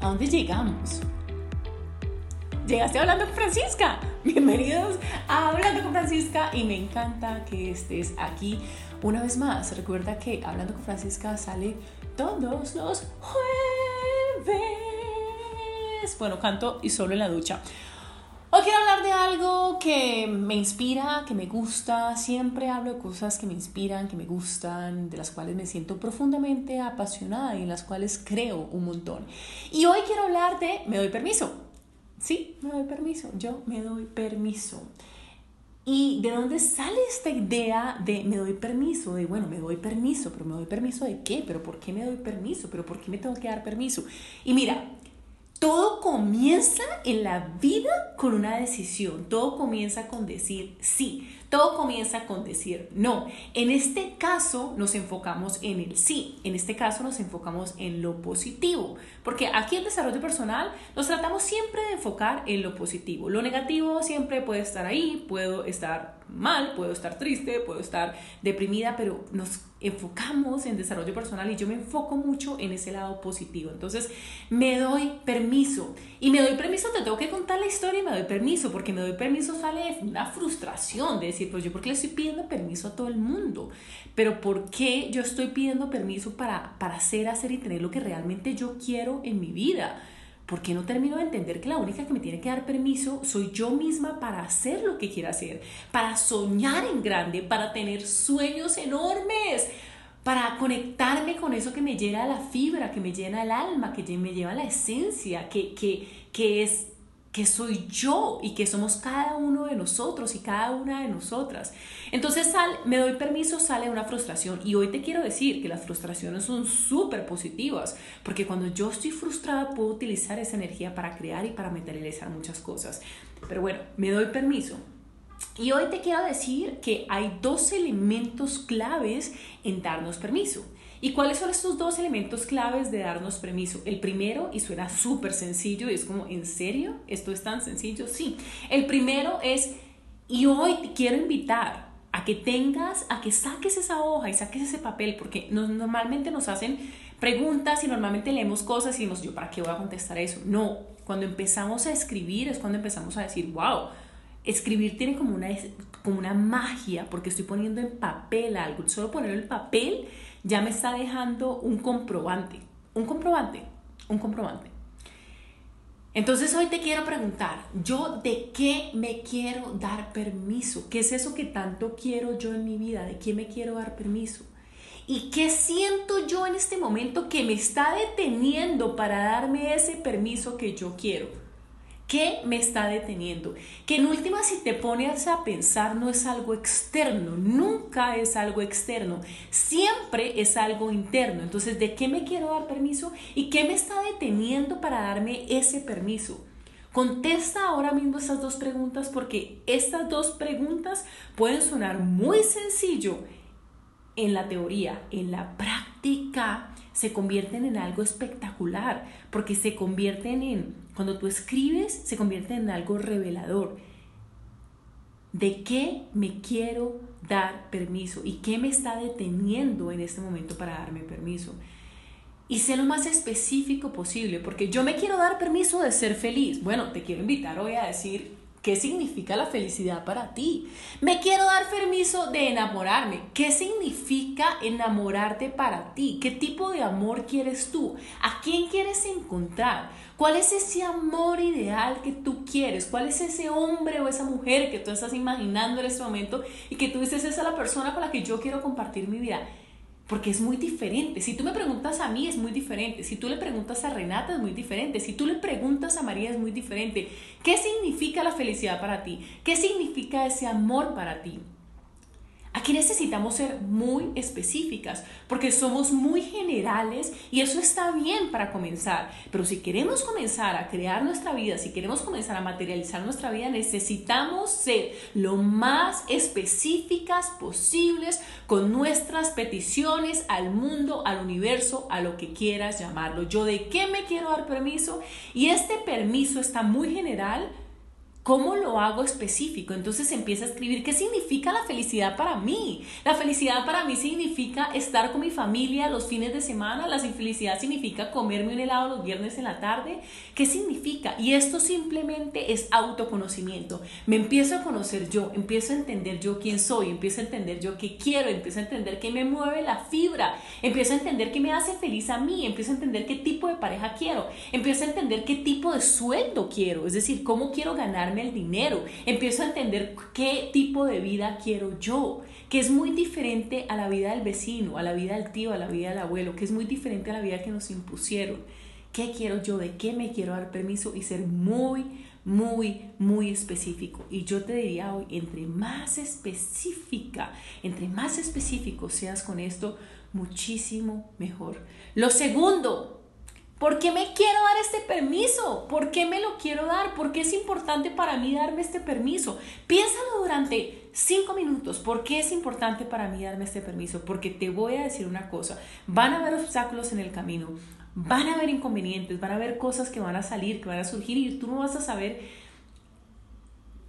¿A dónde llegamos? Llegaste hablando con Francisca. Bienvenidos a Hablando con Francisca y me encanta que estés aquí una vez más. Recuerda que Hablando con Francisca sale todos los jueves. Bueno, canto y solo en la ducha. Hoy quiero hablar de algo que me inspira, que me gusta. Siempre hablo de cosas que me inspiran, que me gustan, de las cuales me siento profundamente apasionada y en las cuales creo un montón. Y hoy quiero hablar de me doy permiso. Sí, me doy permiso. Yo me doy permiso. ¿Y de dónde sale esta idea de me doy permiso? De bueno, me doy permiso, pero me doy permiso de qué? ¿Pero por qué me doy permiso? ¿Pero por qué me tengo que dar permiso? Y mira, comienza en la vida con una decisión, todo comienza con decir sí, todo comienza con decir no. En este caso nos enfocamos en el sí, en este caso nos enfocamos en lo positivo, porque aquí en desarrollo personal nos tratamos siempre de enfocar en lo positivo. Lo negativo siempre puede estar ahí, puedo estar mal, puedo estar triste, puedo estar deprimida, pero nos enfocamos en desarrollo personal y yo me enfoco mucho en ese lado positivo. Entonces, me doy permiso. Y me doy permiso, te tengo que contar la historia y me doy permiso, porque me doy permiso sale una frustración de decir, pues yo porque le estoy pidiendo permiso a todo el mundo, pero ¿por qué yo estoy pidiendo permiso para, para hacer, hacer y tener lo que realmente yo quiero en mi vida? ¿Por qué no termino de entender que la única que me tiene que dar permiso soy yo misma para hacer lo que quiero hacer, para soñar en grande, para tener sueños enormes, para conectarme con eso que me llena la fibra, que me llena el alma, que me lleva la esencia, que, que, que es que soy yo y que somos cada uno de nosotros y cada una de nosotras. Entonces sal, me doy permiso, sale una frustración y hoy te quiero decir que las frustraciones son súper positivas porque cuando yo estoy frustrada puedo utilizar esa energía para crear y para materializar muchas cosas. Pero bueno, me doy permiso. Y hoy te quiero decir que hay dos elementos claves en darnos permiso. ¿Y cuáles son estos dos elementos claves de darnos permiso? El primero, y suena súper sencillo, y es como, ¿en serio? ¿Esto es tan sencillo? Sí. El primero es, y hoy quiero invitar a que tengas, a que saques esa hoja y saques ese papel, porque normalmente nos hacen preguntas y normalmente leemos cosas y decimos, ¿yo para qué voy a contestar eso? No, cuando empezamos a escribir es cuando empezamos a decir, wow, escribir tiene como una, como una magia, porque estoy poniendo en papel algo, solo ponerlo en papel ya me está dejando un comprobante, un comprobante, un comprobante. Entonces hoy te quiero preguntar, ¿yo de qué me quiero dar permiso? ¿Qué es eso que tanto quiero yo en mi vida? ¿De qué me quiero dar permiso? ¿Y qué siento yo en este momento que me está deteniendo para darme ese permiso que yo quiero? ¿Qué me está deteniendo? Que en última si te pones a pensar no es algo externo, nunca es algo externo, siempre es algo interno. Entonces, ¿de qué me quiero dar permiso y qué me está deteniendo para darme ese permiso? Contesta ahora mismo estas dos preguntas porque estas dos preguntas pueden sonar muy sencillo en la teoría, en la práctica se convierten en algo espectacular porque se convierten en cuando tú escribes, se convierte en algo revelador. ¿De qué me quiero dar permiso? ¿Y qué me está deteniendo en este momento para darme permiso? Y sé lo más específico posible, porque yo me quiero dar permiso de ser feliz. Bueno, te quiero invitar hoy a decir ¿Qué significa la felicidad para ti? Me quiero dar permiso de enamorarme. ¿Qué significa enamorarte para ti? ¿Qué tipo de amor quieres tú? ¿A quién quieres encontrar? ¿Cuál es ese amor ideal que tú quieres? ¿Cuál es ese hombre o esa mujer que tú estás imaginando en este momento y que tú dices, esa es la persona con la que yo quiero compartir mi vida? Porque es muy diferente. Si tú me preguntas a mí es muy diferente, si tú le preguntas a Renata es muy diferente, si tú le preguntas a María es muy diferente. ¿Qué significa la felicidad para ti? ¿Qué significa ese amor para ti? Necesitamos ser muy específicas porque somos muy generales y eso está bien para comenzar. Pero si queremos comenzar a crear nuestra vida, si queremos comenzar a materializar nuestra vida, necesitamos ser lo más específicas posibles con nuestras peticiones al mundo, al universo, a lo que quieras llamarlo. Yo de qué me quiero dar permiso y este permiso está muy general ¿Cómo lo hago específico? Entonces empieza a escribir qué significa la felicidad para mí. La felicidad para mí significa estar con mi familia los fines de semana. La felicidad significa comerme un helado los viernes en la tarde. ¿Qué significa? Y esto simplemente es autoconocimiento. Me empiezo a conocer yo, empiezo a entender yo quién soy, empiezo a entender yo qué quiero, empiezo a entender qué me mueve la fibra, empiezo a entender qué me hace feliz a mí, empiezo a entender qué tipo de pareja quiero, empiezo a entender qué tipo de sueldo quiero, es decir, cómo quiero ganarme el dinero, empiezo a entender qué tipo de vida quiero yo, que es muy diferente a la vida del vecino, a la vida del tío, a la vida del abuelo, que es muy diferente a la vida que nos impusieron. ¿Qué quiero yo? ¿De qué me quiero dar permiso? Y ser muy, muy, muy específico. Y yo te diría hoy, entre más específica, entre más específico seas con esto, muchísimo mejor. Lo segundo, ¿Por qué me quiero dar este permiso? ¿Por qué me lo quiero dar? ¿Por qué es importante para mí darme este permiso? Piénsalo durante cinco minutos. ¿Por qué es importante para mí darme este permiso? Porque te voy a decir una cosa. Van a haber obstáculos en el camino. Van a haber inconvenientes. Van a haber cosas que van a salir, que van a surgir y tú no vas a saber.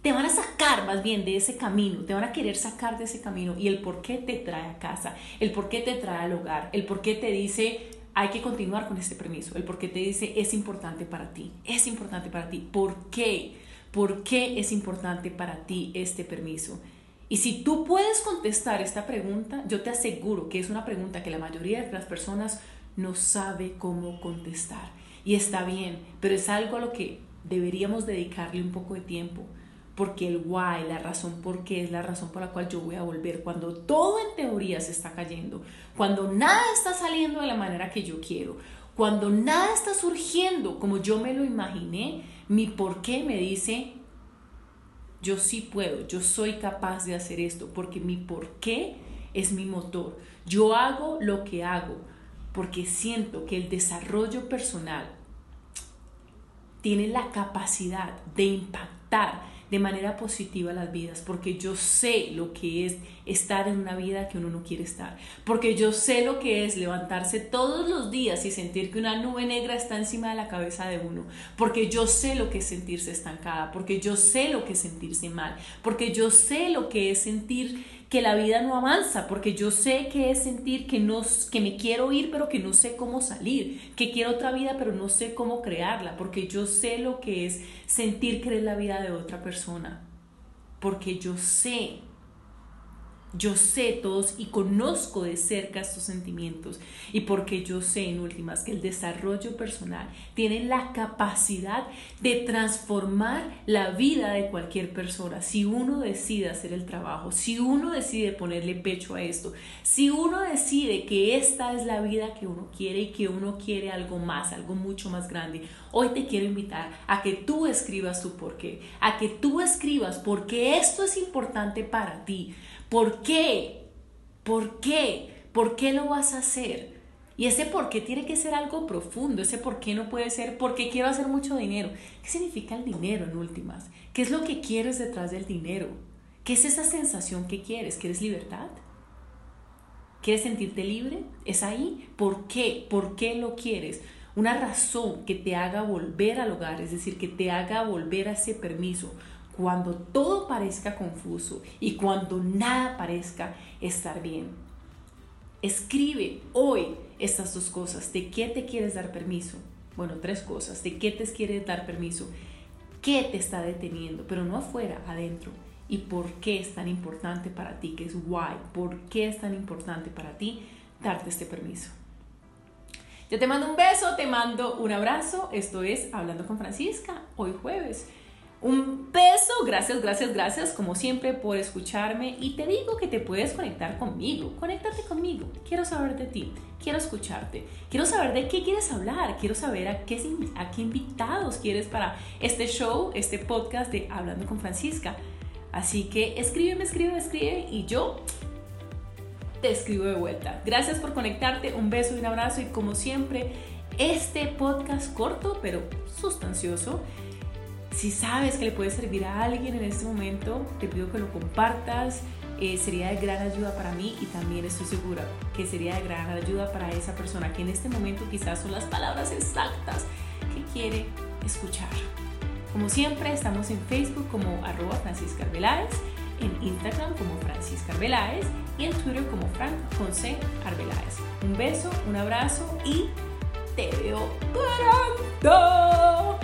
Te van a sacar más bien de ese camino, te van a querer sacar de ese camino y el por qué te trae a casa, el por qué te trae al hogar, el por qué te dice, hay que continuar con este permiso. El por qué te dice es importante para ti, es importante para ti. ¿Por qué? ¿Por qué es importante para ti este permiso? Y si tú puedes contestar esta pregunta, yo te aseguro que es una pregunta que la mayoría de las personas no sabe cómo contestar. Y está bien, pero es algo a lo que deberíamos dedicarle un poco de tiempo porque el why, la razón por qué es la razón por la cual yo voy a volver, cuando todo en teoría se está cayendo, cuando nada está saliendo de la manera que yo quiero, cuando nada está surgiendo como yo me lo imaginé, mi por qué me dice, yo sí puedo, yo soy capaz de hacer esto, porque mi por qué es mi motor. Yo hago lo que hago porque siento que el desarrollo personal tiene la capacidad de impactar de manera positiva las vidas, porque yo sé lo que es estar en una vida que uno no quiere estar, porque yo sé lo que es levantarse todos los días y sentir que una nube negra está encima de la cabeza de uno, porque yo sé lo que es sentirse estancada, porque yo sé lo que es sentirse mal, porque yo sé lo que es sentir que la vida no avanza, porque yo sé que es sentir que, no, que me quiero ir, pero que no sé cómo salir, que quiero otra vida, pero no sé cómo crearla, porque yo sé lo que es sentir que es la vida de otra persona, porque yo sé yo sé todos y conozco de cerca estos sentimientos y porque yo sé en últimas que el desarrollo personal tiene la capacidad de transformar la vida de cualquier persona. Si uno decide hacer el trabajo, si uno decide ponerle pecho a esto, si uno decide que esta es la vida que uno quiere y que uno quiere algo más, algo mucho más grande, hoy te quiero invitar a que tú escribas tu por qué, a que tú escribas porque esto es importante para ti ¿Por qué? ¿Por qué? ¿Por qué lo vas a hacer? Y ese por qué tiene que ser algo profundo, ese por qué no puede ser porque quiero hacer mucho dinero. ¿Qué significa el dinero en últimas? ¿Qué es lo que quieres detrás del dinero? ¿Qué es esa sensación que quieres? ¿Quieres libertad? ¿Quieres sentirte libre? ¿Es ahí? ¿Por qué? ¿Por qué lo quieres? Una razón que te haga volver al hogar, es decir, que te haga volver a ese permiso, cuando todo parezca confuso y cuando nada parezca estar bien. Escribe hoy estas dos cosas. ¿De qué te quieres dar permiso? Bueno, tres cosas. ¿De qué te quieres dar permiso? ¿Qué te está deteniendo? Pero no afuera, adentro. ¿Y por qué es tan importante para ti? ¿Qué es why? ¿Por qué es tan importante para ti darte este permiso? Yo te mando un beso, te mando un abrazo. Esto es Hablando con Francisca, hoy jueves. Un beso, gracias, gracias, gracias como siempre por escucharme. Y te digo que te puedes conectar conmigo, conéctate conmigo, quiero saber de ti, quiero escucharte, quiero saber de qué quieres hablar, quiero saber a qué, a qué invitados quieres para este show, este podcast de Hablando con Francisca. Así que escríbeme, escríbeme, escribe y yo te escribo de vuelta. Gracias por conectarte, un beso y un abrazo. Y como siempre, este podcast corto pero sustancioso si sabes que le puede servir a alguien en este momento, te pido que lo compartas. Eh, sería de gran ayuda para mí y también estoy segura que sería de gran ayuda para esa persona que en este momento quizás son las palabras exactas que quiere escuchar. Como siempre, estamos en Facebook como arroba Francisca Arbeláez, en Instagram como Francisca Arbeláez y en Twitter como Frank José Arbeláez. Un beso, un abrazo y te veo pronto.